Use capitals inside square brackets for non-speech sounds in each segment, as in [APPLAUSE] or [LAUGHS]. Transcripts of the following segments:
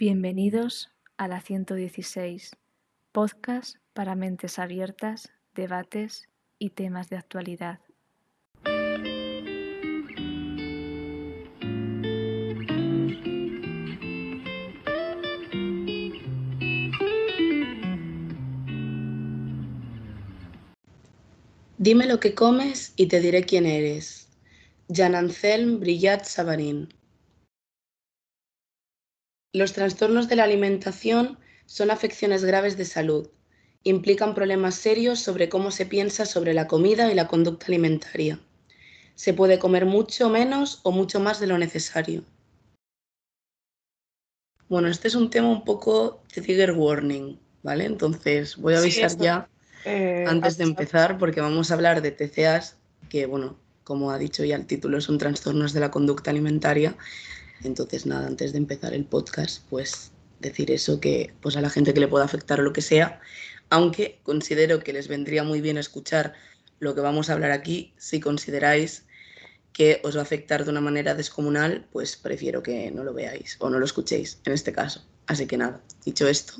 Bienvenidos a la 116, podcast para mentes abiertas, debates y temas de actualidad. Dime lo que comes y te diré quién eres. Jan Anselm Brillat Savarin. Los trastornos de la alimentación son afecciones graves de salud. Implican problemas serios sobre cómo se piensa sobre la comida y la conducta alimentaria. Se puede comer mucho menos o mucho más de lo necesario. Bueno, este es un tema un poco de trigger warning, ¿vale? Entonces voy a avisar ya eh, antes de empezar porque vamos a hablar de TCAs que, bueno, como ha dicho ya el título, son trastornos de la conducta alimentaria entonces, nada, antes de empezar el podcast, pues decir eso que pues a la gente que le pueda afectar o lo que sea, aunque considero que les vendría muy bien escuchar lo que vamos a hablar aquí, si consideráis que os va a afectar de una manera descomunal, pues prefiero que no lo veáis o no lo escuchéis en este caso. Así que nada, dicho esto,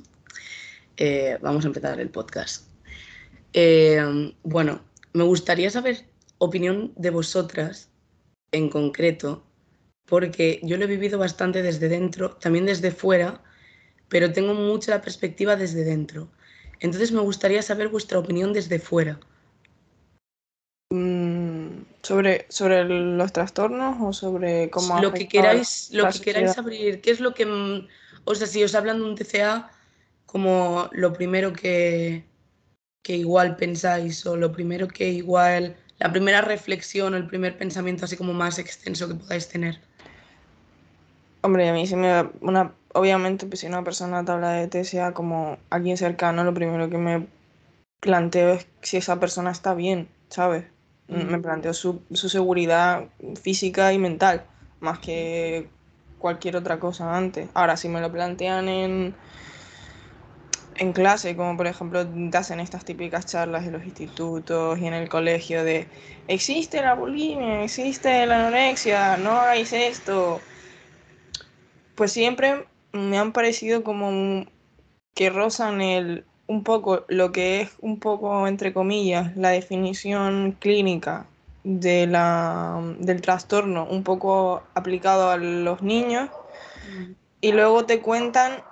eh, vamos a empezar el podcast. Eh, bueno, me gustaría saber opinión de vosotras en concreto porque yo lo he vivido bastante desde dentro, también desde fuera, pero tengo mucha la perspectiva desde dentro. Entonces me gustaría saber vuestra opinión desde fuera. Mm, sobre, sobre los trastornos o sobre cómo lo que queráis lo que queráis abrir qué es lo que mm, o sea si os hablan de un TCA como lo primero que que igual pensáis o lo primero que igual la primera reflexión o el primer pensamiento así como más extenso que podáis tener Hombre, a mí se me da una, obviamente, pues, si una persona te habla de TSA como alguien cercano, lo primero que me planteo es si esa persona está bien, ¿sabes? Me planteo su, su seguridad física y mental, más que cualquier otra cosa antes. Ahora, si me lo plantean en, en clase, como por ejemplo te hacen estas típicas charlas en los institutos y en el colegio de existe la bulimia, existe la anorexia, no hagáis esto, pues siempre me han parecido como que rozan el, un poco lo que es un poco, entre comillas, la definición clínica de la, del trastorno, un poco aplicado a los niños, mm. y luego te cuentan,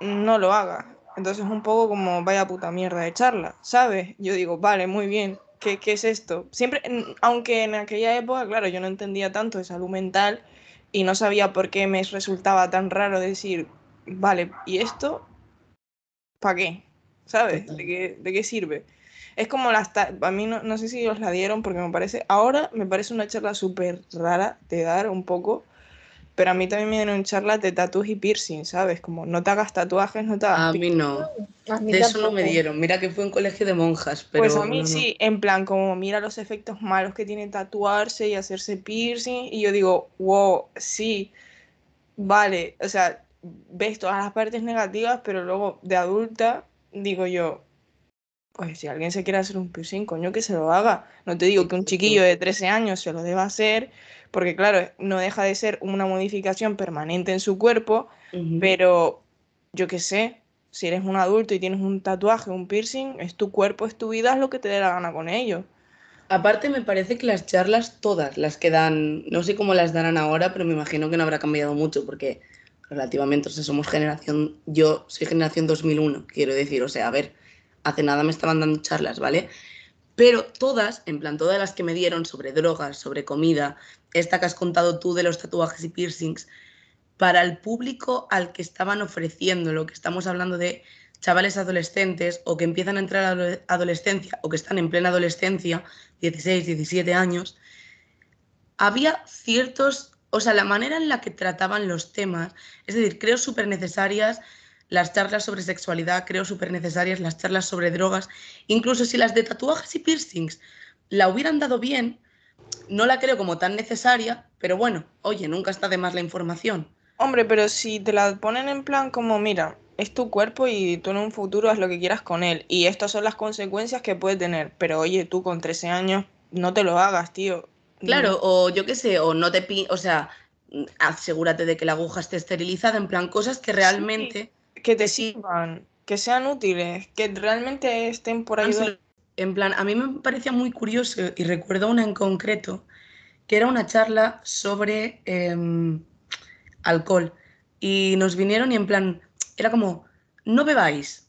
no lo hagas. Entonces un poco como vaya puta mierda de charla, ¿sabes? Yo digo, vale, muy bien, ¿qué, qué es esto? Siempre, aunque en aquella época, claro, yo no entendía tanto de salud mental, y no sabía por qué me resultaba tan raro decir, vale, ¿y esto? ¿Para qué? ¿Sabes? ¿De qué, ¿De qué sirve? Es como las... A mí no, no sé si os la dieron porque me parece... Ahora me parece una charla súper rara de dar un poco pero a mí también me dieron charlas de tatuajes y piercing, ¿sabes? Como no te hagas tatuajes, no te hagas A mí no. de eso no me dieron. Mira que fue un colegio de monjas, pero... Pues a mí sí, en plan, como mira los efectos malos que tiene tatuarse y hacerse piercing. Y yo digo, wow, sí, vale. O sea, ves todas las partes negativas, pero luego de adulta digo yo, pues si alguien se quiere hacer un piercing, coño, que se lo haga. No te digo que un chiquillo de 13 años se lo deba hacer, porque claro, no deja de ser una modificación permanente en su cuerpo, pero yo qué sé, si eres un adulto y tienes un tatuaje, un piercing, es tu cuerpo, es tu vida, es lo que te dé la gana con ello. Aparte me parece que las charlas todas, las que dan, no sé cómo las darán ahora, pero me imagino que no habrá cambiado mucho porque relativamente, o sea, somos generación, yo soy generación 2001, quiero decir, o sea, a ver, hace nada me estaban dando charlas, ¿vale? Pero todas, en plan, todas las que me dieron sobre drogas, sobre comida, esta que has contado tú de los tatuajes y piercings, para el público al que estaban ofreciendo, lo que estamos hablando de chavales adolescentes o que empiezan a entrar a la adolescencia o que están en plena adolescencia, 16, 17 años, había ciertos, o sea, la manera en la que trataban los temas, es decir, creo súper necesarias las charlas sobre sexualidad, creo súper necesarias las charlas sobre drogas, incluso si las de tatuajes y piercings la hubieran dado bien, no la creo como tan necesaria, pero bueno, oye, nunca está de más la información. Hombre, pero si te la ponen en plan como, mira, es tu cuerpo y tú en un futuro haz lo que quieras con él, y estas son las consecuencias que puede tener, pero oye, tú con 13 años no te lo hagas, tío. Claro, o yo qué sé, o no te, o sea, asegúrate de que la aguja esté esterilizada, en plan cosas que realmente... que te sirvan, que sean útiles, que realmente estén por ahí. En plan, a mí me parecía muy curioso y recuerdo una en concreto, que era una charla sobre em, alcohol. Y nos vinieron y en plan, era como, no bebáis.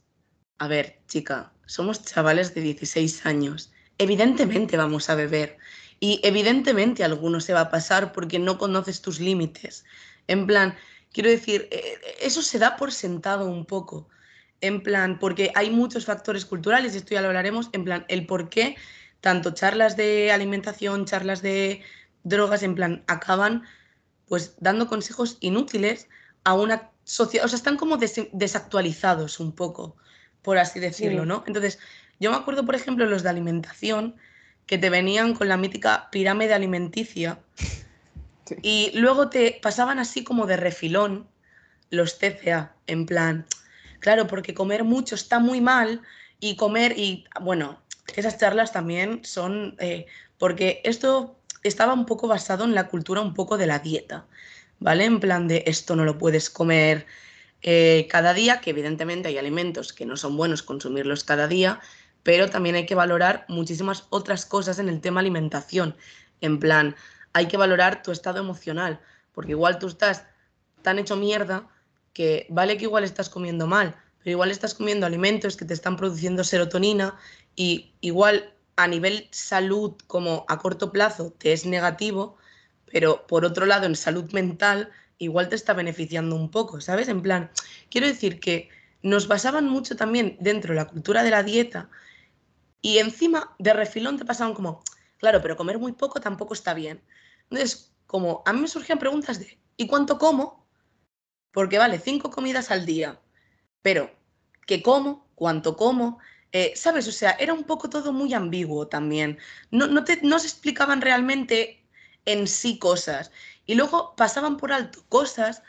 A ver, chica, somos chavales de 16 años. Evidentemente vamos a beber. Y evidentemente alguno se va a pasar porque no conoces tus límites. En plan, quiero decir, eh, eso se da por sentado un poco. En plan, porque hay muchos factores culturales, y esto ya lo hablaremos, en plan, el por qué tanto charlas de alimentación, charlas de drogas, en plan, acaban pues dando consejos inútiles a una sociedad, o sea, están como desactualizados un poco, por así decirlo, ¿no? Entonces, yo me acuerdo, por ejemplo, los de alimentación, que te venían con la mítica pirámide alimenticia y luego te pasaban así como de refilón los TCA, en plan, claro, porque comer mucho está muy mal y comer y, bueno, esas charlas también son, eh, porque esto estaba un poco basado en la cultura un poco de la dieta, ¿vale? En plan de esto no lo puedes comer eh, cada día, que evidentemente hay alimentos que no son buenos consumirlos cada día, pero también hay que valorar muchísimas otras cosas en el tema alimentación. En plan, hay que valorar tu estado emocional, porque igual tú estás tan hecho mierda que vale que igual estás comiendo mal, pero igual estás comiendo alimentos que te están produciendo serotonina y igual a nivel salud como a corto plazo te es negativo, pero por otro lado en salud mental igual te está beneficiando un poco, ¿sabes? En plan, quiero decir que nos basaban mucho también dentro de la cultura de la dieta y encima, de refilón te pasaban como, claro, pero comer muy poco tampoco está bien. Entonces, como a mí me surgían preguntas de, ¿y cuánto como? Porque vale, cinco comidas al día, pero ¿qué como? ¿Cuánto como? Eh, ¿Sabes? O sea, era un poco todo muy ambiguo también. No, no, te, no se explicaban realmente en sí cosas. Y luego pasaban por alto cosas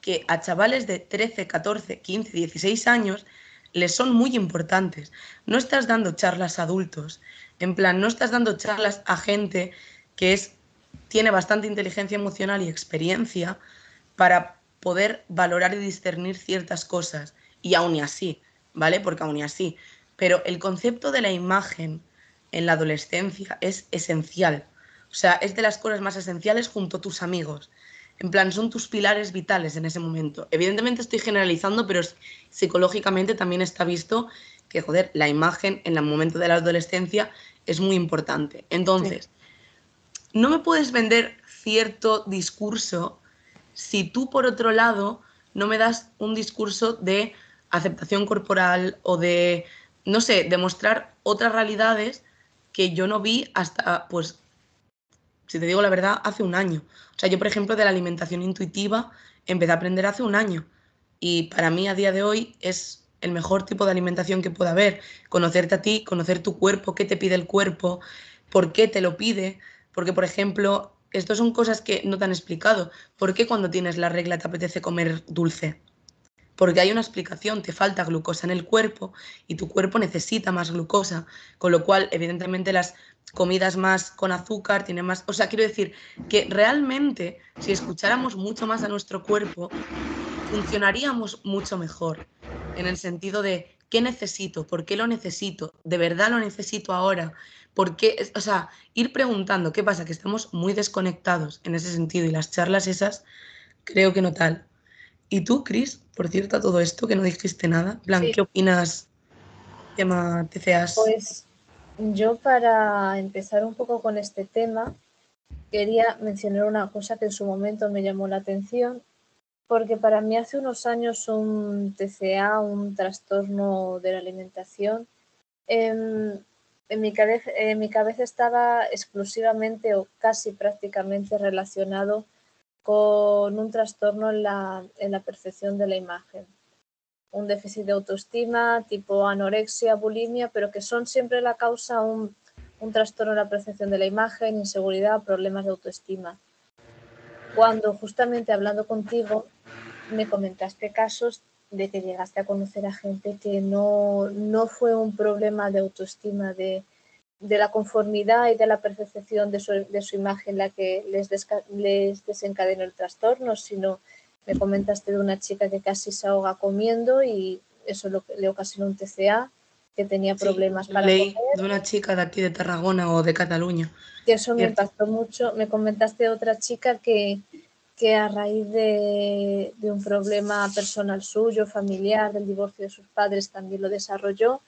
que a chavales de 13, 14, 15, 16 años les son muy importantes. No estás dando charlas a adultos, en plan, no estás dando charlas a gente que es, tiene bastante inteligencia emocional y experiencia para poder valorar y discernir ciertas cosas. Y aún así, ¿vale? Porque aún así. Pero el concepto de la imagen en la adolescencia es esencial. O sea, es de las cosas más esenciales junto a tus amigos. En plan, son tus pilares vitales en ese momento. Evidentemente estoy generalizando, pero psicológicamente también está visto que, joder, la imagen en el momento de la adolescencia es muy importante. Entonces, no me puedes vender cierto discurso si tú, por otro lado, no me das un discurso de aceptación corporal o de, no sé, demostrar otras realidades que yo no vi hasta, pues, si te digo la verdad, hace un año. O sea, yo, por ejemplo, de la alimentación intuitiva empecé a aprender hace un año. Y para mí, a día de hoy, es el mejor tipo de alimentación que pueda haber. Conocerte a ti, conocer tu cuerpo, qué te pide el cuerpo, por qué te lo pide. Porque, por ejemplo, estas son cosas que no te han explicado. ¿Por qué cuando tienes la regla te apetece comer dulce? Porque hay una explicación, te falta glucosa en el cuerpo y tu cuerpo necesita más glucosa, con lo cual evidentemente las comidas más con azúcar, tiene más... O sea, quiero decir que realmente si escucháramos mucho más a nuestro cuerpo, funcionaríamos mucho mejor, en el sentido de qué necesito, por qué lo necesito, de verdad lo necesito ahora, por qué, o sea, ir preguntando qué pasa, que estamos muy desconectados en ese sentido y las charlas esas, creo que no tal. ¿Y tú, Cris, por cierto, a todo esto que no dijiste nada? Plan, ¿qué opinas? Tema TCAs. Pues yo para empezar un poco con este tema, quería mencionar una cosa que en su momento me llamó la atención, porque para mí hace unos años un TCA, un trastorno de la alimentación, em, en, mi cabeza, estaba exclusivamente o casi prácticamente relacionado con un trastorno en la, en la percepción de la imagen un déficit de autoestima, tipo anorexia, bulimia, pero que son siempre la causa un, un trastorno en la percepción de la imagen, inseguridad, problemas de autoestima. Cuando justamente hablando contigo me comentaste casos de que llegaste a conocer a gente que no, no fue un problema de autoestima, de, de la conformidad y de la percepción de su, de su imagen la que les, les desencadenó el trastorno, sino me comentaste de una chica que casi se ahoga comiendo y eso lo, le ocasionó un TCA, que tenía problemas para leí de una chica de aquí de Tarragona o de Cataluña. Y eso me impactó mucho. Me comentaste de otra chica que, que a raíz de, de, un problema personal suyo, familiar, del divorcio de sus padres, también lo desarrolló.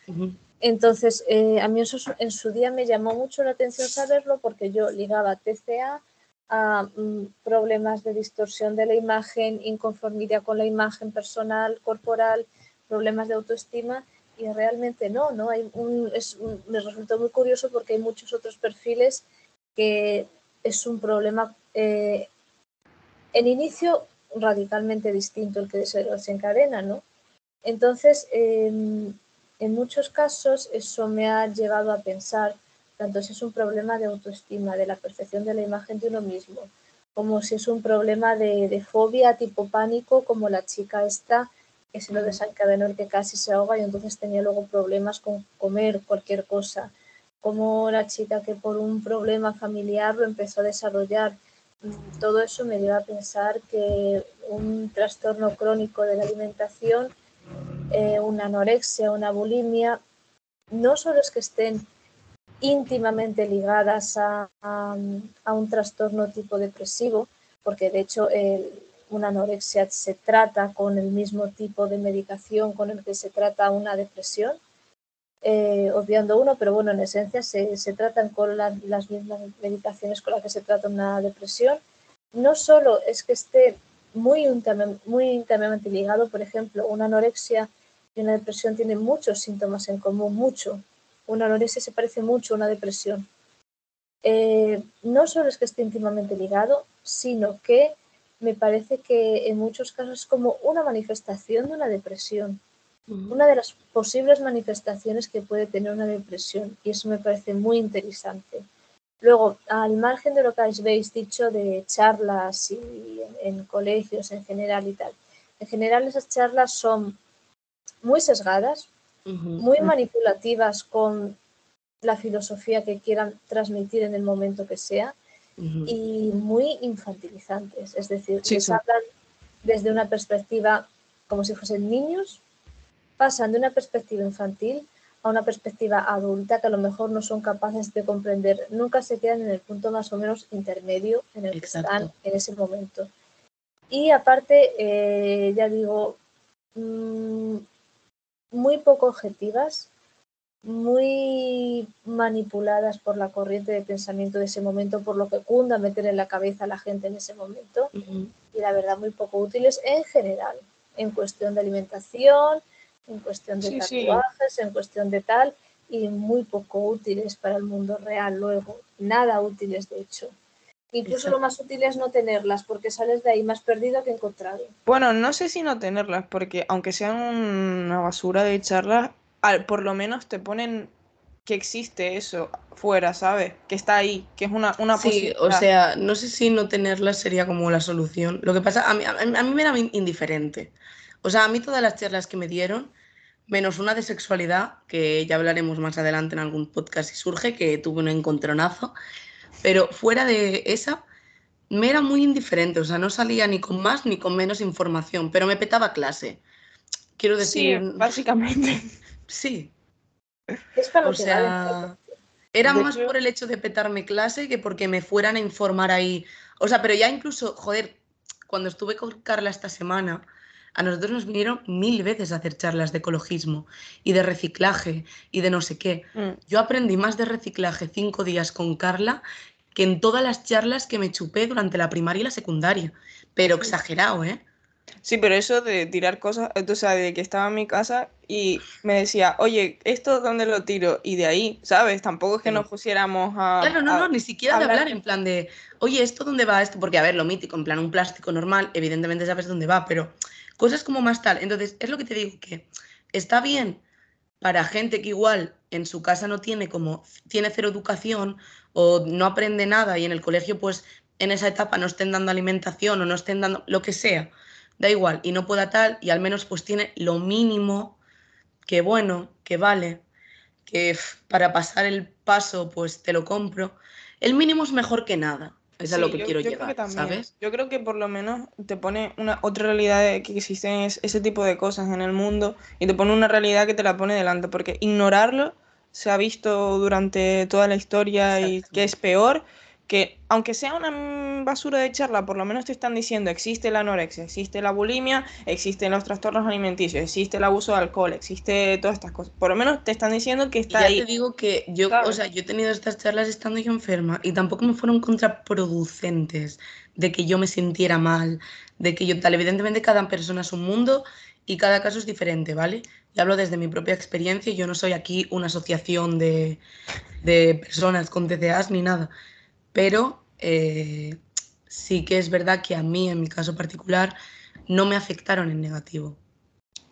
Entonces, eh, a mí eso en su día me llamó mucho la atención saberlo porque yo ligaba TCA a mm, problemas de distorsión de la imagen, inconformidad con la imagen personal, corporal, problemas de autoestima y realmente no, ¿no? Hay un, es me resultó muy curioso porque hay muchos otros perfiles que es un problema eh, en inicio radicalmente distinto el que se desencadena, ¿no? Entonces, em, en muchos casos eso me ha llevado a pensar tanto si es un problema de autoestima, de la percepción de la imagen de uno mismo, como si es un problema de, fobia tipo pánico, como la chica esta que se lo desencadenó el que casi se ahoga y entonces tenía luego problemas con comer cualquier cosa, como la chica que por un problema familiar lo empezó a desarrollar. Todo eso me lleva a pensar que un trastorno crónico de la alimentación, eh, una anorexia, una bulimia, no solo es que estén íntimamente ligadas a, un trastorno tipo depresivo, porque de hecho una anorexia se trata con el mismo tipo de medicación con el que se trata una depresión, eh, obviando uno, pero bueno, en esencia se, tratan con las mismas medicaciones con las que se trata una depresión. No solo es que esté muy, muy íntimamente ligado, por ejemplo, una anorexia y una depresión tienen muchos síntomas en común, mucho, una anorexia se parece mucho a una depresión. Eh, no solo es que esté íntimamente ligado, sino que me parece que en muchos casos es como una manifestación de una depresión, una de las posibles manifestaciones que puede tener una depresión, y eso me parece muy interesante. Luego, al margen de lo que habéis dicho de charlas y en colegios en general y tal, en general esas charlas son muy sesgadas, muy manipulativas con la filosofía que quieran transmitir en el momento que sea y muy infantilizantes. Es decir, que hablan desde una perspectiva como si fuesen niños, pasan de una perspectiva infantil a una perspectiva adulta que a lo mejor no son capaces de comprender. Nunca se quedan en el punto más o menos intermedio en el que están en ese momento. Y aparte, eh, ya digo, mm, muy poco objetivas, muy manipuladas por la corriente de pensamiento de ese momento, por lo que cunda meter en la cabeza a la gente en ese momento, y la verdad muy poco útiles en general, en cuestión de alimentación, en cuestión de tatuajes, en cuestión de tal, y muy poco útiles para el mundo real luego, nada útiles de hecho. Incluso lo más útil es no tenerlas, porque sales de ahí más perdido que encontrado. Bueno, no sé si no tenerlas, porque aunque sean una basura de charlas, por lo menos te ponen que existe eso fuera, ¿sabes? Que está ahí, que es una, una Sí, o sea, no sé si no tenerlas sería como la solución. Lo que pasa, a mí, a mí me era indiferente. O sea, a mí todas las charlas que me dieron, menos una de sexualidad, que ya hablaremos más adelante en algún podcast si surge, que tuve un encontronazo, pero fuera de esa, me era muy indiferente, o sea, no salía ni con más ni con menos información, pero me petaba clase. Quiero decir. Sí, básicamente. Sí. Es para o sea, era más por el hecho de petarme clase que porque me fueran a informar ahí. O sea, pero ya incluso, joder, cuando estuve con Carla esta semana, a nosotros nos vinieron mil veces a hacer charlas de ecologismo y de reciclaje y de no sé qué. Mm. Yo aprendí más de reciclaje cinco días con Carla que en todas las charlas que me chupé durante la primaria y la secundaria. Pero exagerado, ¿eh? Sí, pero eso de tirar cosas, o sea, de que estaba en mi casa y me decía, oye, ¿esto dónde lo tiro? Y de ahí, ¿sabes? Tampoco es que nos pusiéramos a. Claro, no, no, ni siquiera de hablar en plan de, oye, ¿esto dónde va esto? Porque, a ver, lo mítico, en plan, un plástico normal, evidentemente sabes dónde va, pero Cosas como más tal. Entonces, es lo que te digo, que está bien para gente que igual en su casa no tiene como, tiene cero educación o no aprende nada y en el colegio pues en esa etapa no estén dando alimentación o no estén dando lo que sea, da igual, y no pueda tal y al menos pues tiene lo mínimo que bueno, que vale, que para pasar el paso pues te lo compro, el mínimo es mejor que nada. Es a lo que quiero llegar, ¿sabes? Yo creo que por lo menos te pone una otra realidad de que existen ese tipo de cosas en el mundo y te pone una realidad que te la pone delante, porque ignorarlo se ha visto durante toda la historia y que es peor que aunque sea una basura de charla, por lo menos te están diciendo existe la anorexia, existe la bulimia, existen los trastornos alimenticios, existe el abuso de alcohol, existe todas estas cosas. Por lo menos te están diciendo que está ya ahí. te digo que yo, o sea, yo he tenido estas charlas estando yo enferma y tampoco me fueron contraproducentes de que yo me sintiera mal, de que yo tal, evidentemente cada persona es un mundo y cada caso es diferente, ¿vale? Y hablo desde mi propia experiencia, yo no soy aquí una asociación de, de personas con TCAs ni nada pero eh, sí que es verdad que a mí, en mi caso particular, no me afectaron en negativo.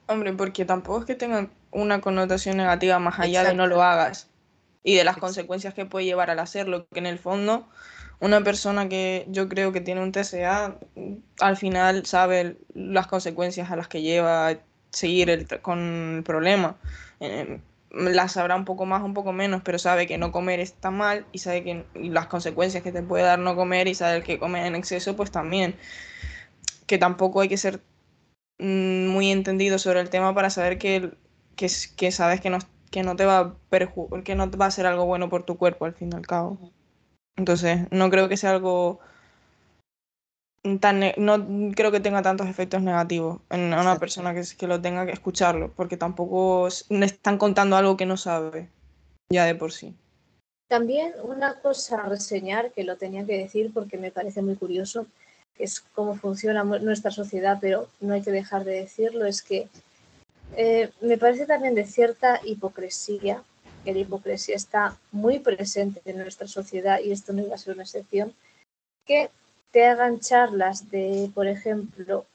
Hombre, porque tampoco es que tengan una connotación negativa más allá de no lo hagas y de las consecuencias que puede llevar al hacerlo, que en el fondo una persona que yo creo que tiene un TCA al final sabe las consecuencias a las que lleva seguir con el problema. Eh, la sabrá un poco más, un poco menos, pero sabe que no comer está mal y sabe que las consecuencias que te puede dar no comer y sabe que comer en exceso, pues también. Que tampoco hay que ser mm, muy entendido sobre el tema para saber que, que, que sabes que no, que no te va a que no va a ser algo bueno por tu cuerpo al fin y al cabo. Entonces, no creo que sea algo no creo que tenga tantos efectos negativos en una persona que, que lo tenga que escucharlo, porque tampoco le están contando algo que no sabe ya de por sí. También una cosa a reseñar, que lo tenía que decir porque me parece muy curioso, que es cómo funciona nuestra sociedad, pero no hay que dejar de decirlo, es que eh, me parece también de cierta hipocresía, que la hipocresía está muy presente en nuestra sociedad y esto no iba a ser una excepción, que te hagan charlas de, por ejemplo,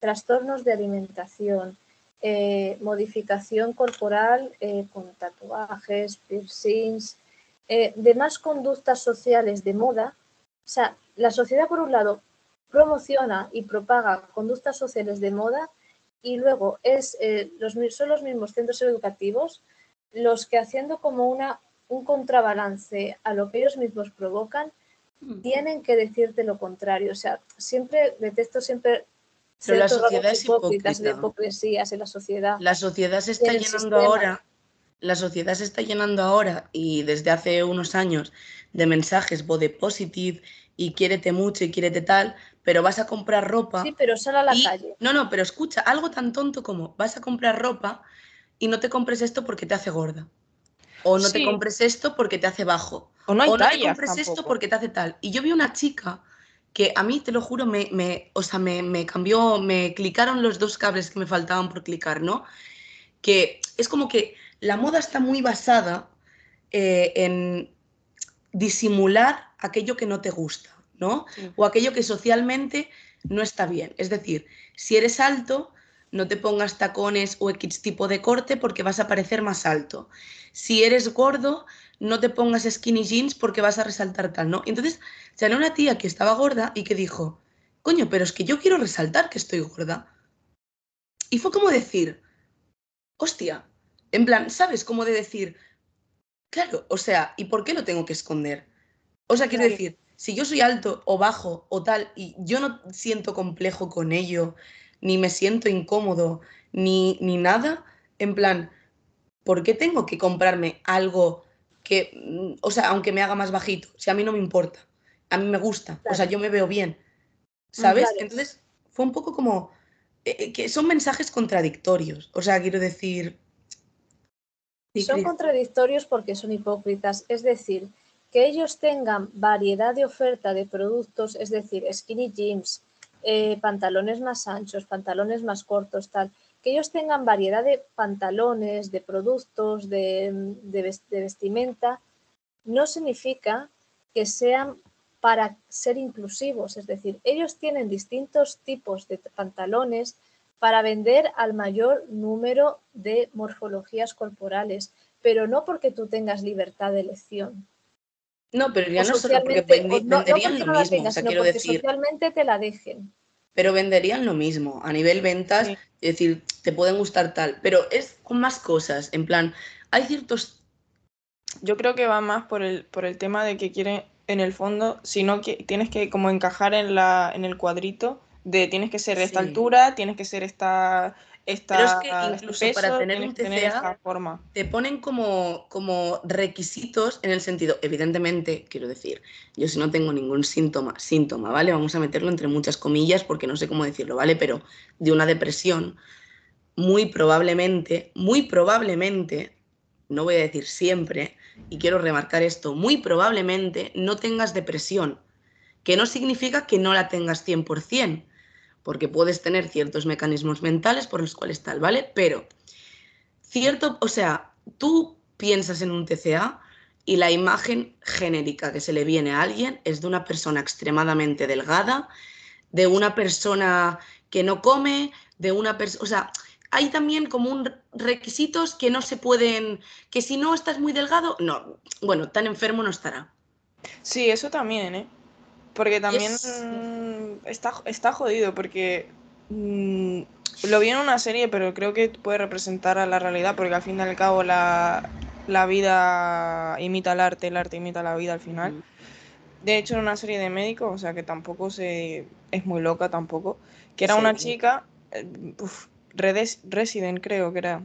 trastornos de alimentación, eh, modificación corporal eh, con tatuajes, piercings, eh, demás conductas sociales de moda. O sea, la sociedad, por un lado, promociona y propaga conductas sociales de moda y luego es, los, son los mismos centros educativos los que haciendo como una, un contrabalance a lo que ellos mismos provocan, tienen que decirte lo contrario. O sea, siempre detesto siempre pero la sociedad es hipócrita. de hipocresías en la sociedad. La sociedad se está llenando ahora, la sociedad se está llenando ahora y desde hace unos años de mensajes body positive y quiérete mucho y quiérete tal, pero vas a comprar ropa. Sí, pero sal a la calle. No, no, pero escucha, algo tan tonto como vas a comprar ropa y no te compres esto porque te hace gorda. O no te compres esto porque te hace bajo. O no, hay te compres esto porque te hace tal. Y yo vi una chica que a mí, te lo juro, me, me o sea, me, cambió, me clicaron los dos cables que me faltaban por clicar, ¿no? Que es como que la moda está muy basada eh, en disimular aquello que no te gusta, ¿no? O aquello que socialmente no está bien. Es decir, si eres alto, no te pongas tacones o X tipo de corte porque vas a parecer más alto. Si eres gordo, no te pongas skinny jeans porque vas a resaltar tal, ¿no? Entonces, salió una tía que estaba gorda y que dijo, coño, pero es que yo quiero resaltar que estoy gorda. Y fue como decir, hostia, en plan, ¿sabes? Como de decir, claro, o sea, ¿y por qué lo tengo que esconder? O sea, quiero decir, si yo soy alto o bajo o tal y yo no siento complejo con ello, ni me siento incómodo, ni, ni nada, en plan, ¿por qué tengo que comprarme algo que, mm, o sea, aunque me haga más bajito, si a mí no me importa, a mí me gusta, o sea, yo me veo bien, ¿sabes? Entonces, fue un poco como eh, eh, que son mensajes contradictorios, o sea, quiero decir... son contradictorios porque son hipócritas, es decir, que ellos tengan variedad de oferta de productos, es decir, skinny jeans, eh, pantalones más anchos, pantalones más cortos, tal. Que ellos tengan variedad de pantalones, de productos, de, vestimenta, no significa que sean para ser inclusivos. Es decir, ellos tienen distintos tipos de pantalones para vender al mayor número de morfologías corporales, pero no porque tú tengas libertad de elección. No, pero ya no solo porque venderían lo mismo, o sea, quiero decir. Socialmente te la dejen. Pero venderían lo mismo, a nivel ventas, es decir, te pueden gustar tal, pero es con más cosas, en plan, hay ciertos yo creo que va más por el, por el tema de que quieren, en el fondo, si no que tienes que como encajar en, la, en el cuadrito de tienes que ser de esta altura, tienes que ser esta, esta Pero es que incluso para tener un TCA forma. te ponen como, como requisitos en el sentido, evidentemente, quiero decir, yo si no tengo ningún síntoma, síntoma, ¿vale? Vamos a meterlo entre muchas comillas porque no sé cómo decirlo, ¿vale? Pero de una depresión, muy probablemente, muy probablemente, no voy a decir siempre, y quiero remarcar esto, muy probablemente no tengas depresión, que no significa que no la tengas 100%, porque puedes tener ciertos mecanismos mentales por los cuales tal, ¿vale? Pero cierto, o sea, tú piensas en un TCA y la imagen genérica que se le viene a alguien es de una persona extremadamente delgada, de una persona que no come, de una persona, o sea, hay también como un requisitos que no se pueden, que si no estás muy delgado, no, bueno, tan enfermo no estará. Sí, eso también, ¿eh? Porque también está, está jodido, porque mm, lo vi en una serie, pero creo que puede representar a la realidad, porque al fin y al cabo la, vida imita el arte, el arte imita la vida al final. De hecho, en una serie de médicos, o sea que tampoco se es muy loca tampoco, que era una chica, eh, Resident creo que era,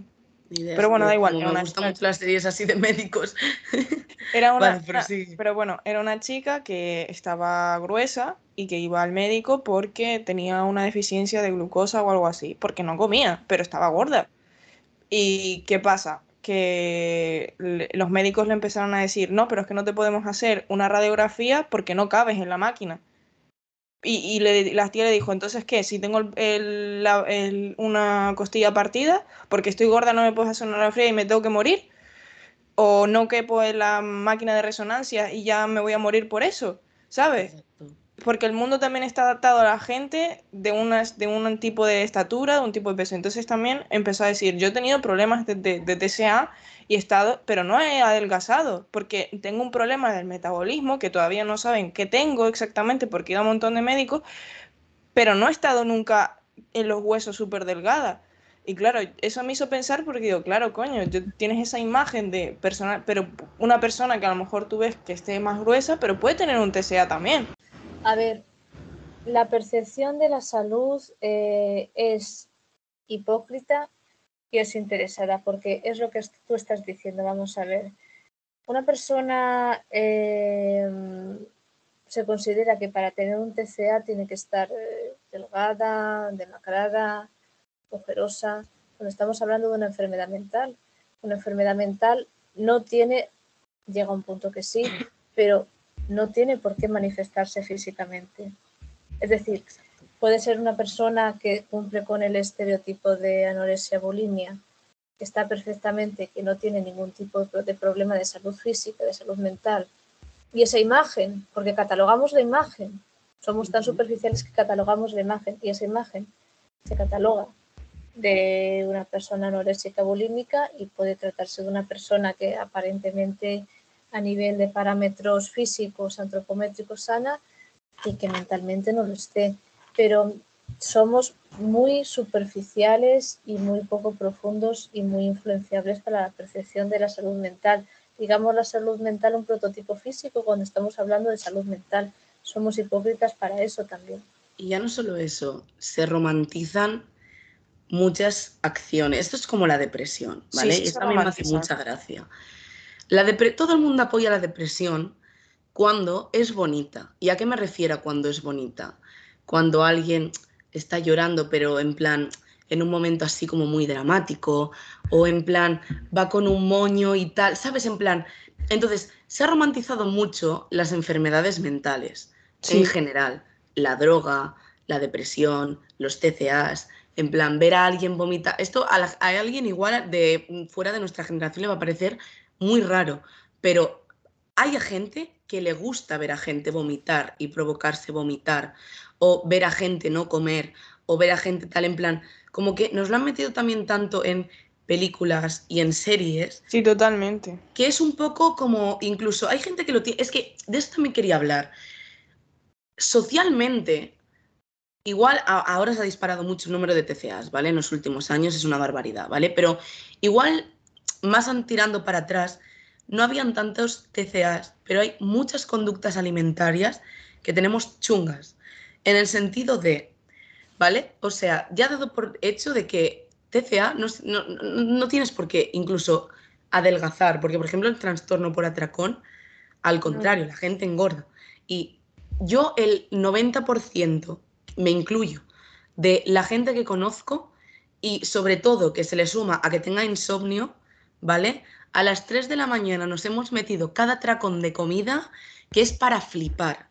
pero bueno, da igual. me gustan mucho las series así de médicos. [LAUGHS] Era una, pero, bueno, era una chica que estaba gruesa y que iba al médico porque tenía una deficiencia de glucosa o algo así, porque no comía, pero estaba gorda. ¿Y qué pasa? Que los médicos le empezaron a decir, no, pero es que no te podemos hacer una radiografía porque no cabes en la máquina. Y, la tía le dijo, entonces, ¿qué? Si tengo una costilla partida, porque estoy gorda no me puedes hacer una fría y me tengo que morir. O no quepo en la máquina de resonancia y ya me voy a morir por eso, ¿sabes? Porque el mundo también está adaptado a la gente de, unas, de un tipo de estatura, de un tipo de peso. Entonces también empezó a decir, yo he tenido problemas de, de, y he estado, pero no he adelgazado, porque tengo un problema del metabolismo que todavía no saben qué tengo exactamente porque he ido a un montón de médicos, pero no he estado nunca en los huesos súper delgada. Y claro, eso me hizo pensar porque digo, claro, coño, tienes esa imagen de persona, pero una persona que a lo mejor tú ves que esté más gruesa, pero puede tener un TSA también. A ver, la percepción de la salud eh, es hipócrita y os interesará, porque es lo que tú estás diciendo. Vamos a ver. Una persona eh, se considera que para tener un TCA tiene que estar eh, delgada, demacrada, ojerosa. Cuando estamos hablando de una enfermedad mental, una enfermedad mental no tiene, llega un punto que sí, pero no tiene por qué manifestarse físicamente. Es decir, Puede ser una persona que cumple con el estereotipo de anorexia bulimia, que está perfectamente, que no tiene ningún tipo de problema de salud física, de salud mental. Y esa imagen, porque catalogamos la imagen, somos tan superficiales que catalogamos la imagen y esa imagen se cataloga de una persona anoréxica bulímica y puede tratarse de una persona que aparentemente a nivel de parámetros físicos, antropométricos sana y que mentalmente no lo esté pero somos muy superficiales y muy poco profundos y muy influenciables para la percepción de la salud mental. Digamos la salud mental un prototipo físico cuando estamos hablando de salud mental. Somos hipócritas para eso también. Y ya no solo eso, se romantizan muchas acciones. Esto es como la depresión, ¿vale? esto me hace mucha gracia. La todo el mundo apoya la depresión cuando es bonita. ¿Y a qué me refiero cuando es bonita? cuando alguien está llorando, pero en plan, en un momento así como muy dramático, o en plan, va con un moño y tal, ¿sabes? En plan, entonces, se ha romantizado mucho las enfermedades mentales, en general, la droga, la depresión, los TCAs, en plan, ver a alguien vomitar, esto a, a alguien igual de fuera de nuestra generación le va a parecer muy raro, pero hay gente que le gusta ver a gente vomitar y provocarse vomitar, o ver a gente no comer, o ver a gente tal en plan, como que nos lo han metido también tanto en películas y en series. Sí, totalmente. Que es un poco como, incluso, hay gente que lo tiene, es que de esto también quería hablar. Socialmente, igual ahora se ha disparado mucho el número de TCAs, ¿vale? En los últimos años es una barbaridad, ¿vale? Pero igual, más tirando para atrás, no habían tantos TCAs, pero hay muchas conductas alimentarias que tenemos chungas, en el sentido de, ¿vale? O sea, ya dado por hecho de que TCA no, no, tienes por qué incluso adelgazar, porque por ejemplo el trastorno por atracón, al contrario, la gente engorda. Y yo el 90%, me incluyo, de la gente que conozco y sobre todo que se le suma a que tenga insomnio, ¿vale? A las 3 de la mañana nos hemos metido cada tracón de comida que es para flipar,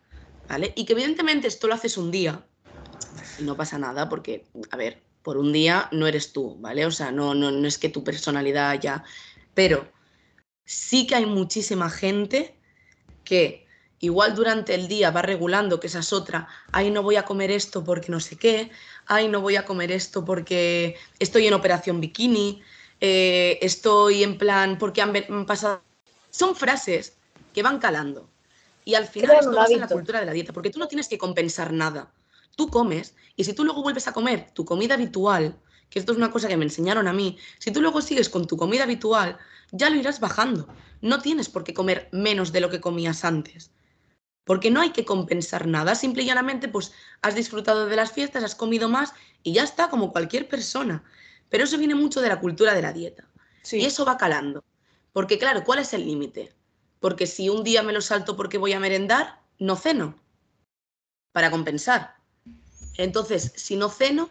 ¿vale? Y que evidentemente esto lo haces un día y no pasa nada porque, a ver, por un día no eres tú, ¿vale? O sea, no, no, no es que tu personalidad ya... Pero sí que hay muchísima gente que igual durante el día va regulando, que esa es otra, ay, no voy a comer esto porque no sé qué, ay, no voy a comer esto porque estoy en operación bikini, eh, estoy en plan, porque han, pasado... Son frases que van calando. Y al final esto pasa en la cultura de la dieta, porque tú no tienes que compensar nada. Tú comes y si tú luego vuelves a comer tu comida habitual, que esto es una cosa que me enseñaron a mí, si tú luego sigues con tu comida habitual, ya lo irás bajando. No tienes por qué comer menos de lo que comías antes. Porque no hay que compensar nada, simple y llanamente pues has disfrutado de las fiestas, has comido más y ya está, como cualquier persona. Pero eso viene mucho de la cultura de la dieta. Y eso va calando. Porque claro, ¿cuál es el límite? Porque si un día me lo salto porque voy a merendar, no ceno. Para compensar. Entonces, si no ceno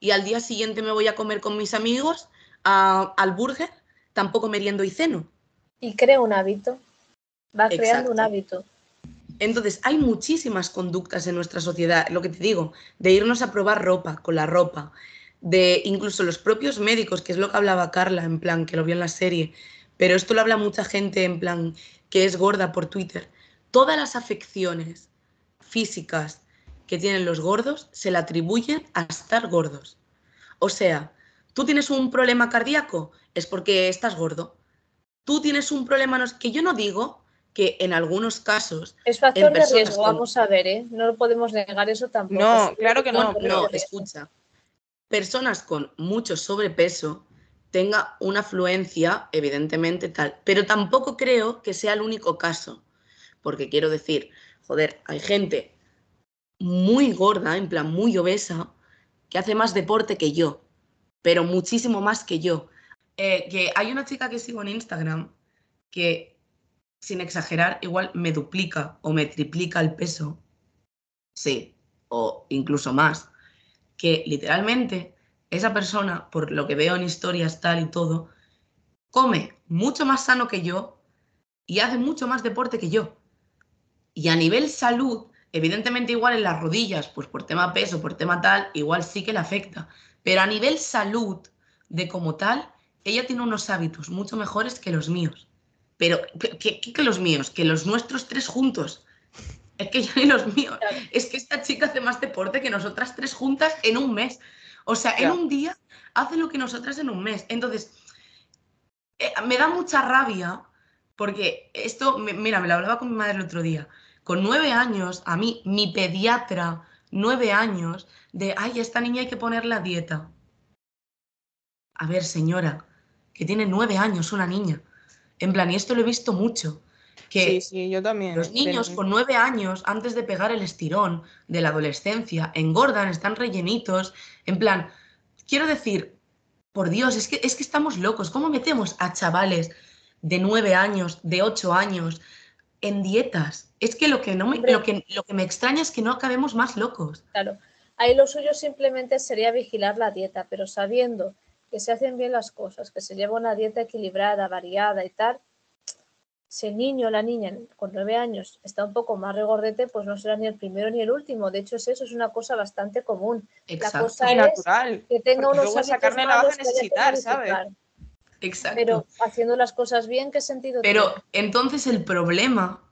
y al día siguiente me voy a comer con mis amigos al burger, tampoco meriendo y ceno. Y crea un hábito. Va creando un hábito. Entonces, hay muchísimas conductas en nuestra sociedad, lo que te digo, de irnos a probar ropa con la ropa, de incluso los propios médicos, que es lo que hablaba Carla, en plan, que lo vio en la serie, pero esto lo habla mucha gente, en plan, que es gorda por Twitter. Todas las afecciones físicas que tienen los gordos se le atribuyen a estar gordos. O sea, tú tienes un problema cardíaco, es porque estás gordo. Tú tienes un problema, que yo no digo que en algunos casos... Es factor de riesgo, vamos a ver, ¿eh? No podemos negar eso tampoco. No, claro que no. No, escucha personas con mucho sobrepeso tenga una afluencia, evidentemente tal, pero tampoco creo que sea el único caso, porque quiero decir, joder, hay gente muy gorda, en plan muy obesa, que hace más deporte que yo, pero muchísimo más que yo. Eh, que hay una chica que sigo en Instagram que, sin exagerar, igual me duplica o me triplica el peso, sí, o incluso más que literalmente esa persona, por lo que veo en historias tal y todo, come mucho más sano que yo y hace mucho más deporte que yo. Y a nivel salud, evidentemente igual en las rodillas, pues por tema peso, por tema tal, igual sí que le afecta. Pero a nivel salud, de como tal, ella tiene unos hábitos mucho mejores que los míos. Pero, ¿qué, que los míos? Que los nuestros tres juntos. Es que ya ni los míos. Es que esta chica hace más deporte que nosotras tres juntas en un mes. O sea, en un día hace lo que nosotras en un mes. Entonces, eh, me da mucha rabia porque esto, mira, me lo hablaba con mi madre el otro día. Con nueve años, a mí, mi pediatra, nueve años, de, ay, a esta niña hay que ponerle a dieta. A ver, señora, que tiene nueve años una niña. En plan, y esto lo he visto mucho que sí, yo también. los niños con nueve años, antes de pegar el estirón de la adolescencia, engordan, están rellenitos. En plan, quiero decir, por Dios, es que, es que estamos locos. ¿Cómo metemos a chavales de nueve años, de ocho años, en dietas? Es que lo que, no me, lo que, lo que me extraña es que no acabemos más locos. Claro, ahí lo suyo simplemente sería vigilar la dieta, pero sabiendo que se hacen bien las cosas, que se lleva una dieta equilibrada, variada y tal, si el niño o la niña con nueve años está un poco más regordete, pues no será ni el primero ni el último. De hecho, es eso, es una cosa bastante común. Exacto. La cosa es natural, que tenga unos hábitos esa carne la vas a necesitar, ¿sabes? Exacto. Pero haciendo las cosas bien, ¿qué sentido Pero entonces el problema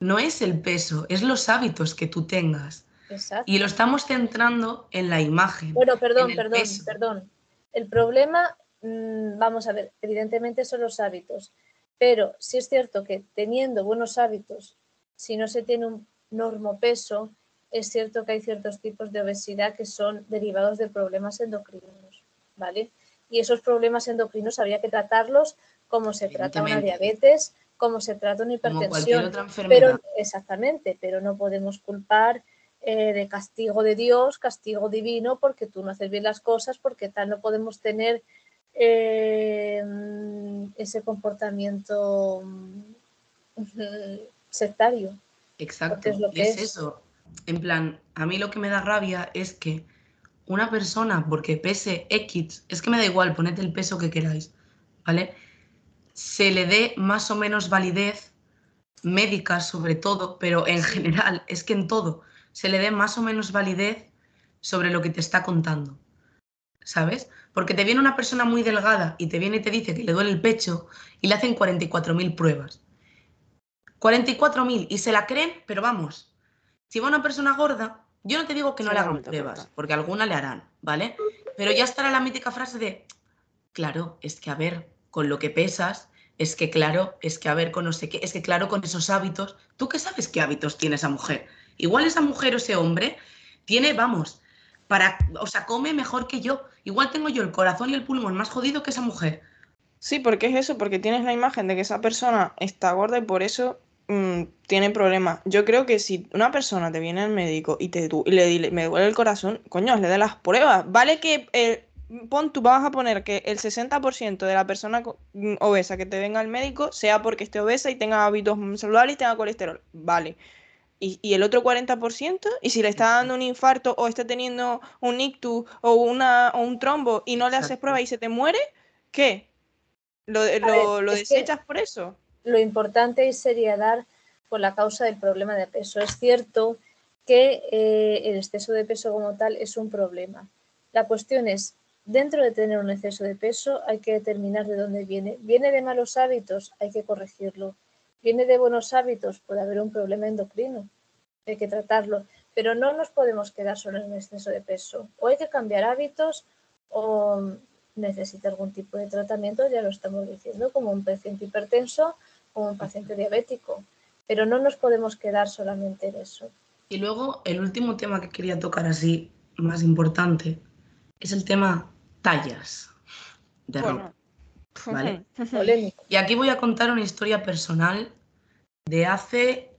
no es el peso, es los hábitos que tú tengas. Exacto. Y lo estamos centrando en la imagen. Bueno, perdón, perdón, perdón. El problema, mm, vamos a ver, evidentemente son los hábitos pero sí es cierto que teniendo buenos hábitos, si no se tiene un normopeso, es cierto que hay ciertos tipos de obesidad que son derivados de problemas endocrinos, ¿vale? Y esos problemas endocrinos habría que tratarlos como se trata una diabetes, como se trata una hipertensión. Otra pero, exactamente, pero no podemos culpar eh, de castigo de Dios, castigo divino, porque tú no haces bien las cosas, porque tal no podemos tener eh, ese comportamiento mm, sectario. Exacto, es, lo que es eso. En plan, a mí lo que me da rabia es que una persona, porque pese X, es que me da igual, poned el peso que queráis, ¿vale? Se le dé más o menos validez médica sobre todo, pero en general, es que en todo, se le dé más o menos validez sobre lo que te está contando, ¿sabes? Porque te viene una persona muy delgada y te viene y te dice que le duele el pecho y le hacen 44.000 pruebas. 44.000 y se la creen, pero vamos, si va una persona gorda, yo no te digo que no le hagan pruebas, porque alguna le harán, ¿vale? Pero ya estará la mítica frase de, claro, es que a ver, con lo que pesas, es que claro, es que a ver, con no sé qué, es que claro, con esos hábitos, ¿tú qué sabes qué hábitos tiene esa mujer? Igual esa mujer o ese hombre tiene, vamos, para, o sea, come mejor que yo. Igual tengo yo el corazón y el pulmón más jodido que esa mujer. Sí, porque es eso, porque tienes la imagen de que esa persona está gorda y por eso Mm, tiene problemas. Yo creo que si una persona te viene al médico y te y le, me duele el corazón, coño, le da las pruebas. Vale que eh, pon, tú vas a poner que el 60% de la persona mm, obesa que te venga al médico sea porque esté obesa y tenga hábitos saludables y tenga colesterol. Vale. Y, el otro 40%, y si le está dando un infarto o está teniendo un ictus o, una, o un trombo y no le haces prueba y se te muere, ¿qué? ¿Lo, lo, desechas por eso? lo importante sería dar por la causa del problema de peso. Es cierto que eh, el exceso de peso como tal es un problema. La cuestión es, dentro de tener un exceso de peso hay que determinar de dónde viene. ¿Viene de malos hábitos? Hay que corregirlo. ¿Viene de buenos hábitos? Puede haber un problema endocrino. Hay que tratarlo. Pero no nos podemos quedar solo en el exceso de peso. O hay que cambiar hábitos o necesita algún tipo de tratamiento, ya lo estamos diciendo, como un paciente hipertenso como un paciente diabético, pero no nos podemos quedar solamente en eso. Y luego el último tema que quería tocar así, más importante, es el tema tallas de ropa. ¿Vale? Y aquí voy a contar una historia personal de hace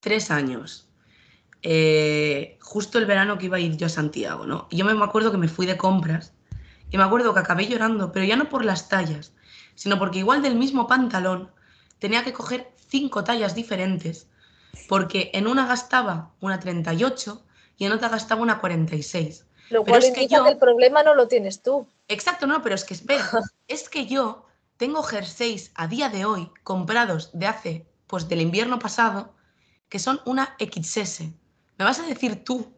tres años. Eh, justo el verano que iba a ir yo a Santiago, ¿no? Y yo me acuerdo que me fui de compras y me acuerdo que acabé llorando, pero ya no por las tallas, sino porque igual del mismo pantalón tenía que coger cinco tallas diferentes, porque en una gastaba una 38 y en otra gastaba una 46. Lo cual indica que, el problema no lo tienes tú. Exacto, no, pero es que espera, [LAUGHS] es que yo tengo jerseys a día de hoy comprados de hace, pues del invierno pasado, que son una XS. ¿Me vas a decir tú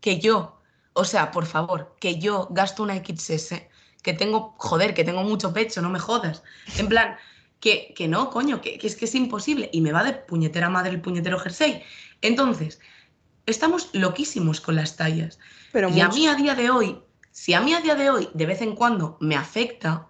que yo, o sea, por favor, que yo gasto una XS, que tengo, joder, que tengo mucho pecho, no me jodas? En plan, que, no, coño, que, es que es imposible y me va de puñetera madre el puñetero jersey. Entonces, estamos loquísimos con las tallas. Pero y a mí a día de hoy, si a mí a día de hoy de vez en cuando me afecta,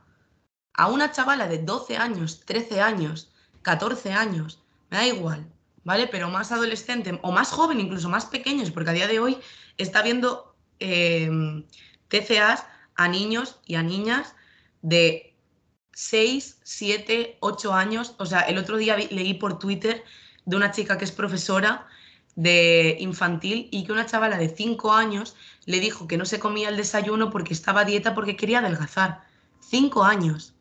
a una chavala de 12 años, 13 años, 14 años, me da igual, ¿vale? Pero más adolescente o más joven, incluso más pequeños, porque a día de hoy está viendo eh, TCAs a niños y a niñas de 6, 7, 8 años. O sea, el otro día leí por Twitter de una chica que es profesora de infantil y que una chavala de 5 años le dijo que no se comía el desayuno porque estaba dieta porque quería adelgazar. 5 años.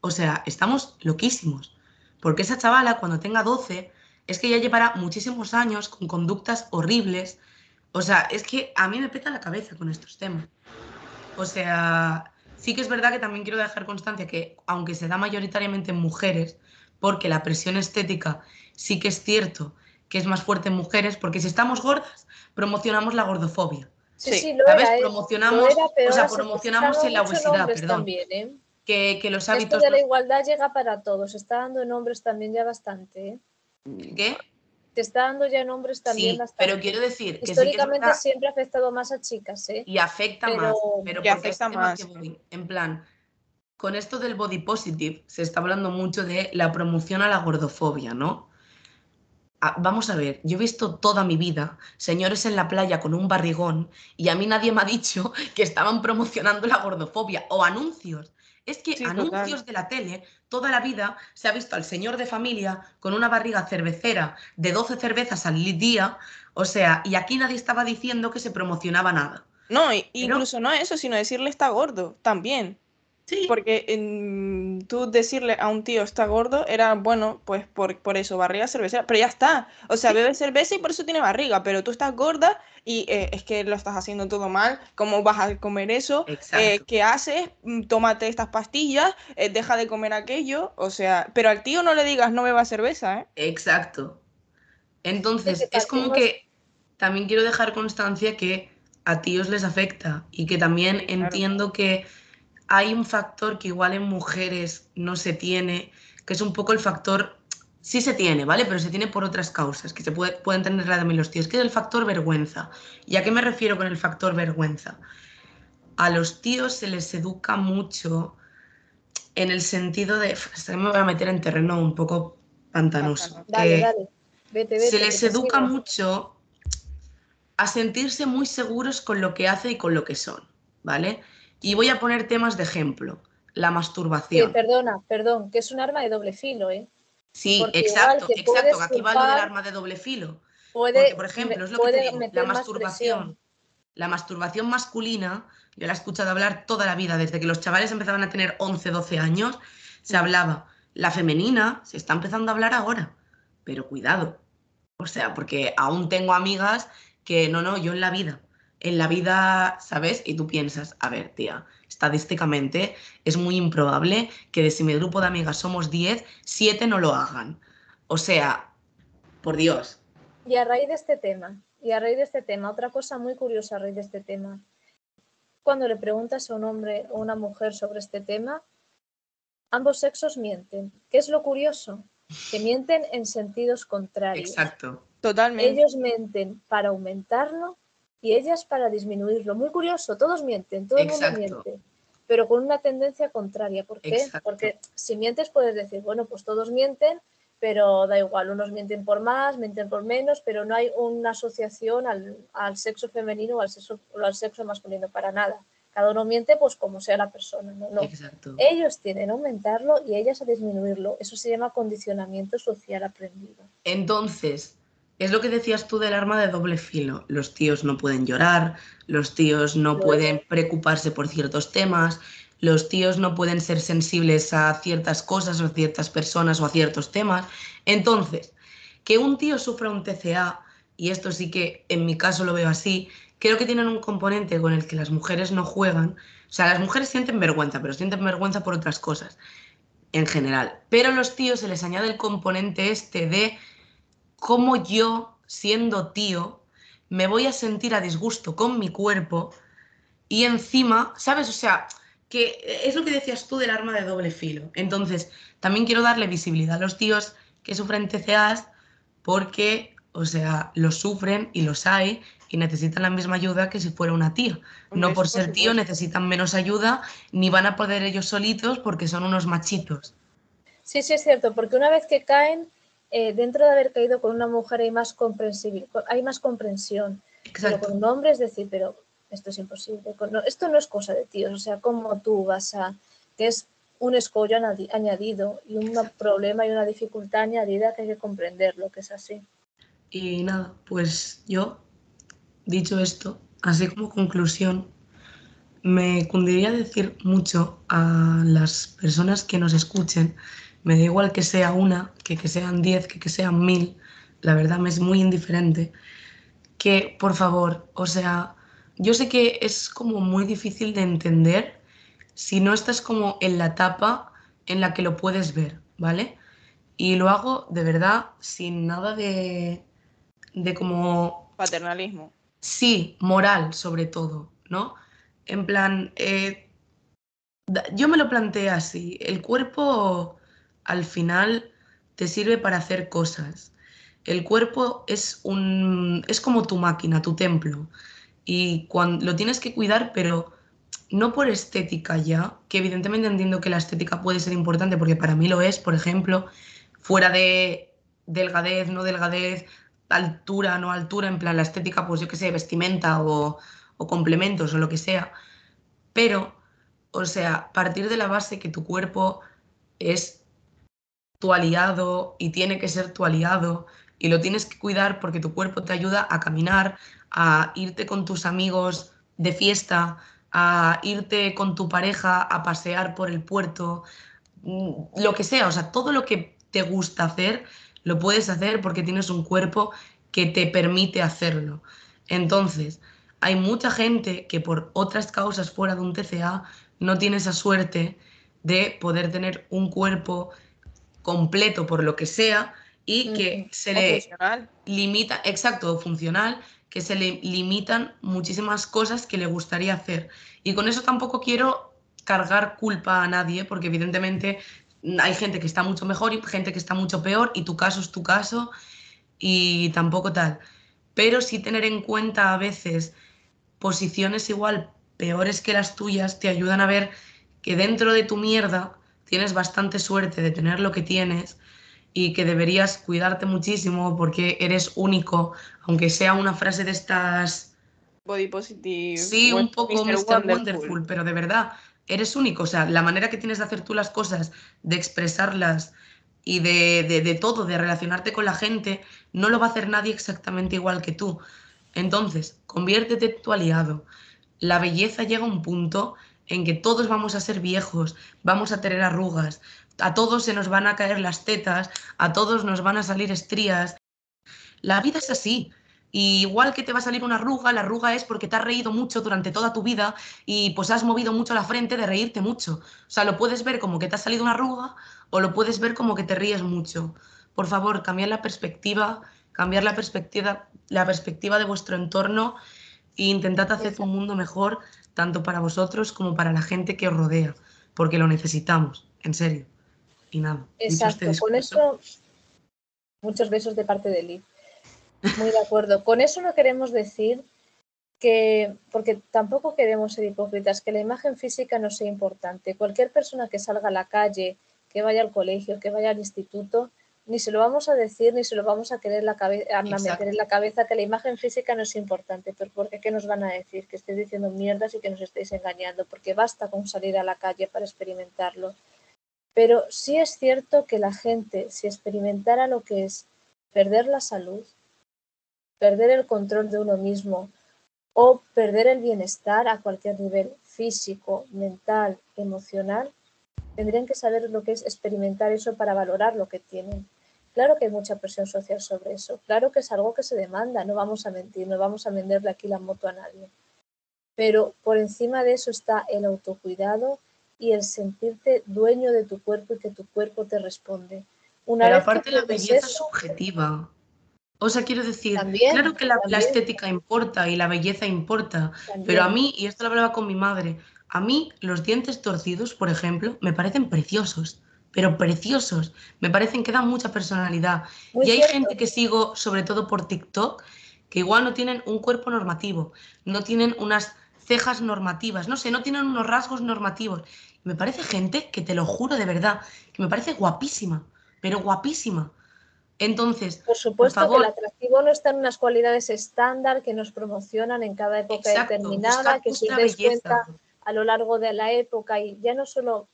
O sea, estamos loquísimos. Porque esa chavala cuando tenga 12 es que ya llevará muchísimos años con conductas horribles. O sea, es que a mí me peta la cabeza con estos temas. O sea, Sí que es verdad que también quiero dejar constancia que, aunque se da mayoritariamente en mujeres, porque la presión estética sí que es cierto que es más fuerte en mujeres, porque si estamos gordas, promocionamos la gordofobia. Sí, sí, lo ¿Sabes? Era, ¿eh? promocionamos, o sea, promocionamos en la obesidad, perdón. ¿eh? que, que, los hábitos. Esto de la igualdad llega para todos, está dando en hombres también ya bastante. ¿eh? ¿Qué? te está dando ya nombres también sí, Pero quiero decir que históricamente siempre ha afectado más a chicas, ¿eh? Y afecta más, pero afecta más. en plan, con esto del body positive se está hablando mucho de la promoción a la gordofobia, ¿no? Vamos a ver, yo he visto toda mi vida señores en la playa con un barrigón y a mí nadie me ha dicho [LAUGHS] que estaban promocionando la gordofobia o anuncios. Es que anuncios de la tele, toda la vida se ha visto al señor de familia con una barriga cervecera de 12 cervezas al día, o sea, y aquí nadie estaba diciendo que se promocionaba nada. No, incluso no eso, sino decirle está gordo también. Porque en, tú decirle a un tío está gordo era, bueno, pues por, por eso, barriga cervecera, pero ya está. O sea, bebe cerveza y por eso tiene barriga, pero tú estás gorda y eh, es que lo estás haciendo todo mal. ¿Cómo vas a comer eso? Eh, ¿Qué haces? Mm, tómate estas pastillas, eh, deja de comer aquello. O sea, pero al tío no le digas no beba cerveza, ¿eh? Exacto. Entonces, es como que también quiero dejar constancia que a tíos les afecta y que también entiendo que hay un factor que igual en mujeres no se tiene, que es un poco el factor, sí se tiene, ¿vale? Pero se tiene por otras causas, que se puede, pueden tener también los tíos, que es el factor vergüenza. ¿Y a qué me refiero con el factor vergüenza? A los tíos se les educa mucho en el sentido de, me voy a meter en terreno un poco pantanoso. Dale, dale. se les educa mucho a sentirse muy seguros con lo que hace y con lo que son, ¿vale? Y voy a poner temas de ejemplo. La masturbación. perdona, perdón, que es un arma de doble filo, ¿eh? Sí, exacto, exacto. Aquí va lo del arma de doble filo. Porque, por ejemplo, es lo que te digo, la masturbación. La masturbación masculina, yo la he escuchado hablar toda la vida, desde que los chavales empezaban a tener 11, 12 años, se hablaba. La femenina se está empezando a hablar ahora, pero cuidado. O sea, porque aún tengo amigas que no, no, yo en la vida en la vida, ¿sabes? Y tú piensas, a ver, tía, estadísticamente es muy improbable que de si mi grupo de amigas somos 10, 7 no lo hagan. O sea, por Dios. Y a raíz de este tema, y a raíz de este tema, otra cosa muy curiosa a raíz de este tema, cuando le preguntas a un hombre o una mujer sobre este tema, ambos sexos mienten. ¿Qué es lo curioso? Que mienten en sentidos contrarios. Exacto. Totalmente. Ellos mienten para aumentarlo y ellas para disminuirlo. Muy curioso, todos mienten, todo el mundo miente, pero con una tendencia contraria. ¿Por qué? Porque si mientes puedes decir, bueno, pues todos mienten, pero da igual, unos mienten por más, mienten por menos, pero no hay una asociación al, sexo femenino o al sexo, al sexo masculino para nada. Cada uno miente pues como sea la persona. ¿no? Ellos tienen a aumentarlo y ellas a disminuirlo. Eso se llama condicionamiento social aprendido. Entonces, es lo que decías tú del arma de doble filo. Los tíos no pueden llorar, los tíos no pueden preocuparse por ciertos temas, los tíos no pueden ser sensibles a ciertas cosas o a ciertas personas o a ciertos temas. Entonces, que un tío sufra un TCA, y esto sí que en mi caso lo veo así, creo que tienen un componente con el que las mujeres no juegan. O sea, las mujeres sienten vergüenza, pero sienten vergüenza por otras cosas en general. Pero a los tíos se les añade el componente este de cómo yo, siendo tío, me voy a sentir a disgusto con mi cuerpo y encima, ¿sabes? O sea, que es lo que decías tú del arma de doble filo. Entonces, también quiero darle visibilidad a los tíos que sufren TCAs porque, o sea, los sufren y los hay y necesitan la misma ayuda que si fuera una tía. No por ser tío necesitan menos ayuda ni van a poder ellos solitos porque son unos machitos. Sí, sí, es cierto, porque una vez que caen eh, dentro de haber caído con una mujer hay más, hay más comprensión. Pero con un hombre es decir, pero esto es imposible. esto no es cosa de tíos, o sea, como tú vas a, que es un escollo añadido y un problema y una dificultad añadida que hay que comprender lo que es así. Y nada, pues yo, dicho esto, así como conclusión, me cundiría decir mucho a las personas que nos escuchen me da igual que sea una, que, que sean diez, que, que sean mil. La verdad me es muy indiferente. Que, por favor, o sea, yo sé que es como muy difícil de entender si no estás como en la etapa en la que lo puedes ver, ¿vale? Y lo hago de verdad sin nada de, de como... Paternalismo. Sí, moral sobre todo, ¿no? En plan, eh, yo me lo planteé así, el cuerpo al final te sirve para hacer cosas. El cuerpo es, un, es como tu máquina, tu templo. Y cuando, lo tienes que cuidar, pero no por estética ya, que evidentemente entiendo que la estética puede ser importante porque para mí lo es, por ejemplo, fuera de, delgadez, no delgadez, altura, no altura, en plan la estética, pues yo qué sé, vestimenta o, o complementos o lo que sea. Pero, o sea, partir de la base que tu cuerpo es tu aliado y tiene que ser tu aliado y lo tienes que cuidar porque tu cuerpo te ayuda a caminar, a irte con tus amigos de fiesta, a irte con tu pareja a pasear por el puerto, mm, lo que sea, o sea, todo lo que te gusta hacer, lo puedes hacer porque tienes un cuerpo que te permite hacerlo. Entonces, hay mucha gente que por otras causas fuera de un TCA no tiene esa suerte de poder tener un cuerpo completo por lo que sea y que se le limita, exacto, funcional, que se le limitan muchísimas cosas que le gustaría hacer. Y con eso tampoco quiero cargar culpa a nadie, porque evidentemente hay gente que está mucho mejor y gente que está mucho peor, y tu caso es tu caso, y tampoco tal. Pero sí tener en cuenta a veces posiciones igual peores que las tuyas te ayudan a ver que dentro de tu mierda tienes bastante suerte de tener lo que tienes y que deberías cuidarte muchísimo porque eres único, aunque sea una frase de estas... Body positive. Sí, un poco Mr. Wonderful. pero de verdad, eres único. O sea, la manera que tienes de hacer tú las cosas, de expresarlas y de, de, de todo, de relacionarte con la gente, no lo va a hacer nadie exactamente igual que tú. Entonces, conviértete en tu aliado. La belleza llega a un punto en que todos vamos a ser viejos, vamos a tener arrugas, a todos se nos van a caer las tetas, a todos nos van a salir estrías. La vida es así. igual que te va a salir una arruga, la arruga es porque te has reído mucho durante toda tu vida y pues has movido mucho la frente de reírte mucho. O sea, lo puedes ver como que te ha salido una arruga o lo puedes ver como que te ríes mucho. Por favor, cambiar la perspectiva, cambiar la perspectiva, la perspectiva de vuestro entorno e intentad hacer un mundo mejor tanto para vosotros como para la gente que os rodea, porque lo necesitamos, en serio. Y nada. Este Exacto, con eso, muchos besos de parte de Liz. Muy de acuerdo. con eso no queremos decir que, porque tampoco queremos ser hipócritas, que la imagen física no sea importante. Cualquier persona que salga a la calle, que vaya al colegio, que vaya al instituto, ni se lo vamos a decir, ni se lo vamos a querer la a meter en la cabeza que la imagen física no es importante, pero porque qué nos van a decir que estoy diciendo mierdas y que nos estéis engañando, porque basta con salir a la calle para experimentarlo. Pero sí es cierto que la gente, si experimentara lo que es perder la salud, perder el control de uno mismo o perder el bienestar a cualquier nivel físico, mental, emocional, tendrían que saber lo que es experimentar eso para valorar lo que tienen. Claro que hay mucha presión social sobre eso, claro que es algo que se demanda, no vamos a mentir, no vamos a venderle aquí la moto a nadie. Pero por encima de eso está el autocuidado y el sentirte dueño de tu cuerpo y que tu cuerpo te responde. Una Pero aparte la belleza es subjetiva. O sea, quiero decir, claro que la, estética importa y la belleza importa, pero a mí, y esto lo hablaba con mi madre, a mí los dientes torcidos, por ejemplo, me parecen preciosos, pero preciosos. Me parecen que dan mucha personalidad. y hay gente que sigo, sobre todo por TikTok, que igual no tienen un cuerpo normativo, no tienen unas cejas normativas, no sé, no tienen unos rasgos normativos. me parece gente que te lo juro de verdad, que me parece guapísima, pero guapísima. Entonces, por supuesto que el atractivo no está en unas cualidades estándar que nos promocionan en cada época determinada, que si os cuenta a lo largo de la época y ya no solo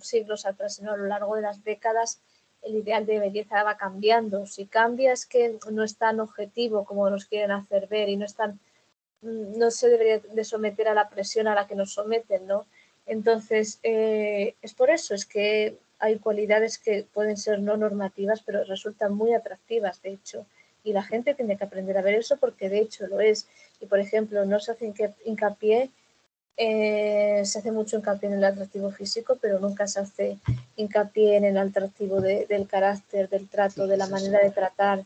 siglos atrás, sino a lo largo de las décadas, el ideal de belleza va cambiando. Si cambia es que no es tan objetivo como nos quieren hacer ver y no es mm, no se debería de someter a la presión a la que nos someten, ¿no? Entonces, eh, es por eso, es que hay cualidades que pueden ser no normativas, pero resultan muy atractivas, de hecho. Y la gente tiene que aprender a ver eso porque de hecho lo es. Y, por ejemplo, no se hace hincapié eh, se hace mucho hincapié en el atractivo físico, pero nunca se hace hincapié en el atractivo del carácter, del trato, de la manera de tratar,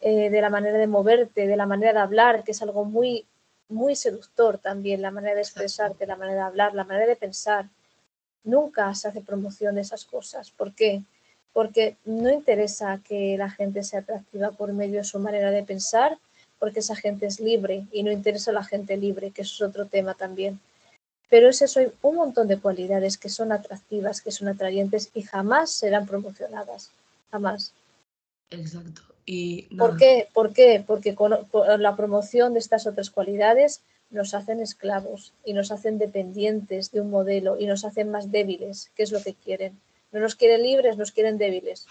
eh, de la manera de moverte, de la manera de hablar, que es algo muy, muy seductor también, la manera de expresarte, la manera de hablar, la manera de pensar. Nunca se hace promoción de esas cosas. ¿Por qué? Porque no interesa que la gente sea atractiva por medio de su manera de pensar, porque esa gente es libre y no interesa a la gente libre, que eso es otro tema también pero es eso, hay un montón de cualidades que son atractivas, que son atrayentes y jamás serán promocionadas, jamás. Exacto. Y, ¿Por qué? ¿Por qué? Porque con, la promoción de estas otras cualidades nos hacen esclavos y nos hacen dependientes de un modelo y nos hacen más débiles, que es lo que quieren. No nos quieren libres, nos quieren débiles.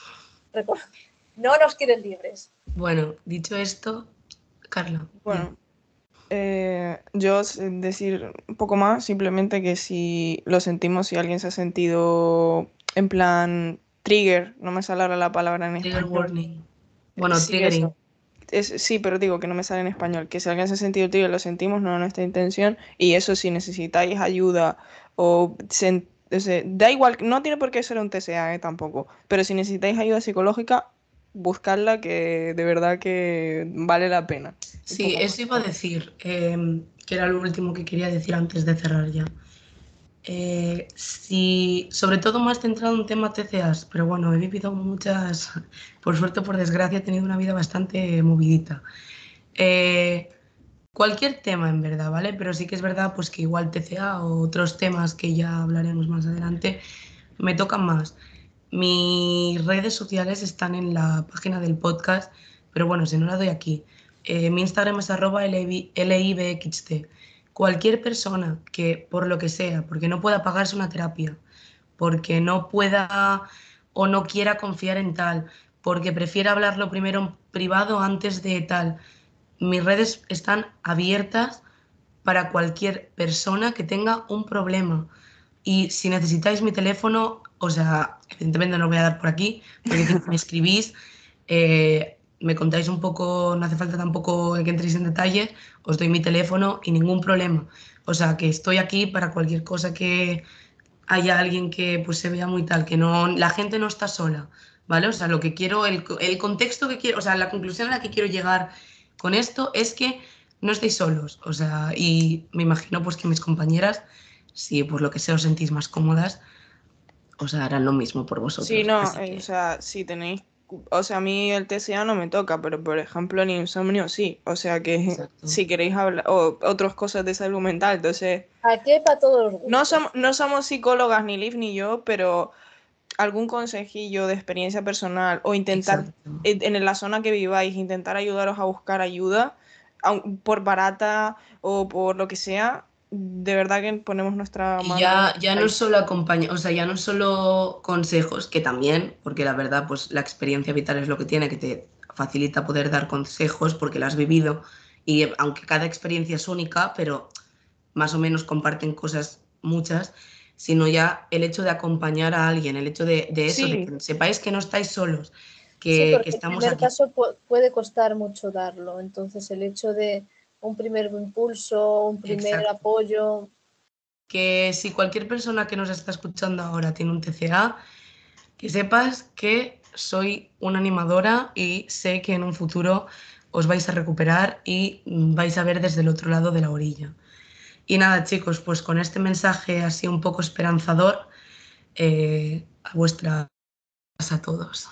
No nos quieren libres. Bueno, dicho esto, Carla. Bueno, eh, yo decir un poco más, simplemente que si lo sentimos, si alguien se ha sentido en plan trigger, no me sale ahora la palabra en trigger warning. Bueno, triggering. sí, pero digo que no me sale en español. Que si alguien se ha sentido trigger, lo sentimos, no es nuestra intención. Y eso, si necesitáis ayuda o da igual, no tiene por qué ser un TCA eh, tampoco, pero si necesitáis ayuda psicológica, buscarla que de verdad que vale la pena. Sí, eso iba a decir, em, que era lo último que quería decir antes de cerrar ya. Eh, si, sobre todo más centrado en tema TCAs, pero bueno, he vivido muchas, [LAUGHS] por suerte o por desgracia, he tenido una vida bastante movidita. Eh, cualquier tema en verdad, ¿vale? Pero sí que es verdad pues que igual TCA o otros temas que ya hablaremos más adelante me tocan más. Mis redes sociales están en la página del podcast, pero bueno, si no la doy aquí. Eh, mi Instagram es arroba LIBXT. Cualquier persona que, por lo que sea, porque no pueda pagarse una terapia, porque no pueda o no quiera confiar en tal, porque prefiera hablarlo primero en privado antes de tal, mis redes están abiertas para cualquier persona que tenga un problema. Y si necesitáis mi teléfono, o sea, evidentemente no lo voy a dar por aquí, porque me escribís, eh, me contáis un poco, no hace falta tampoco que entréis en detalles, os doy mi teléfono y ningún problema. O sea, que estoy aquí para cualquier cosa que haya alguien que pues se vea muy tal, que no, la gente no está sola, ¿vale? O sea, lo que quiero, el, el contexto que quiero, o sea, la conclusión a la que quiero llegar con esto es que no estéis solos, o sea, y me imagino pues que mis compañeras, si por lo que sea os sentís más cómodas, o sea, harán lo mismo por vosotros. Sí, no, o sea, si tenéis, o sea, a mí el TCA no me toca, pero por ejemplo el insomnio sí, o sea que si queréis hablar, o otras cosas de salud mental, entonces... Aquí para todos No, somos, no somos psicólogas, ni Liv ni yo, pero algún consejillo de experiencia personal o intentar en, la zona que viváis, intentar ayudaros a buscar ayuda, por barata o por lo que sea, de verdad que ponemos nuestra mano. Ya, ya no solo acompaña, o sea, ya no solo consejos, que también, porque la verdad, pues la experiencia vital es lo que tiene, que te facilita poder dar consejos porque la has vivido y aunque cada experiencia es única, pero más o menos comparten cosas muchas, sino ya el hecho de acompañar a alguien, el hecho de, eso, de que sepáis que no estáis solos, que, que estamos en el caso puede costar mucho darlo, entonces el hecho de un primer impulso, un primer apoyo. Que si cualquier persona que nos está escuchando ahora tiene un TCA, que sepas que soy una animadora y sé que en un futuro os vais a recuperar y vais a ver desde el otro lado de la orilla. Y nada, chicos, pues con este mensaje así un poco esperanzador, eh, a vuestra a todos.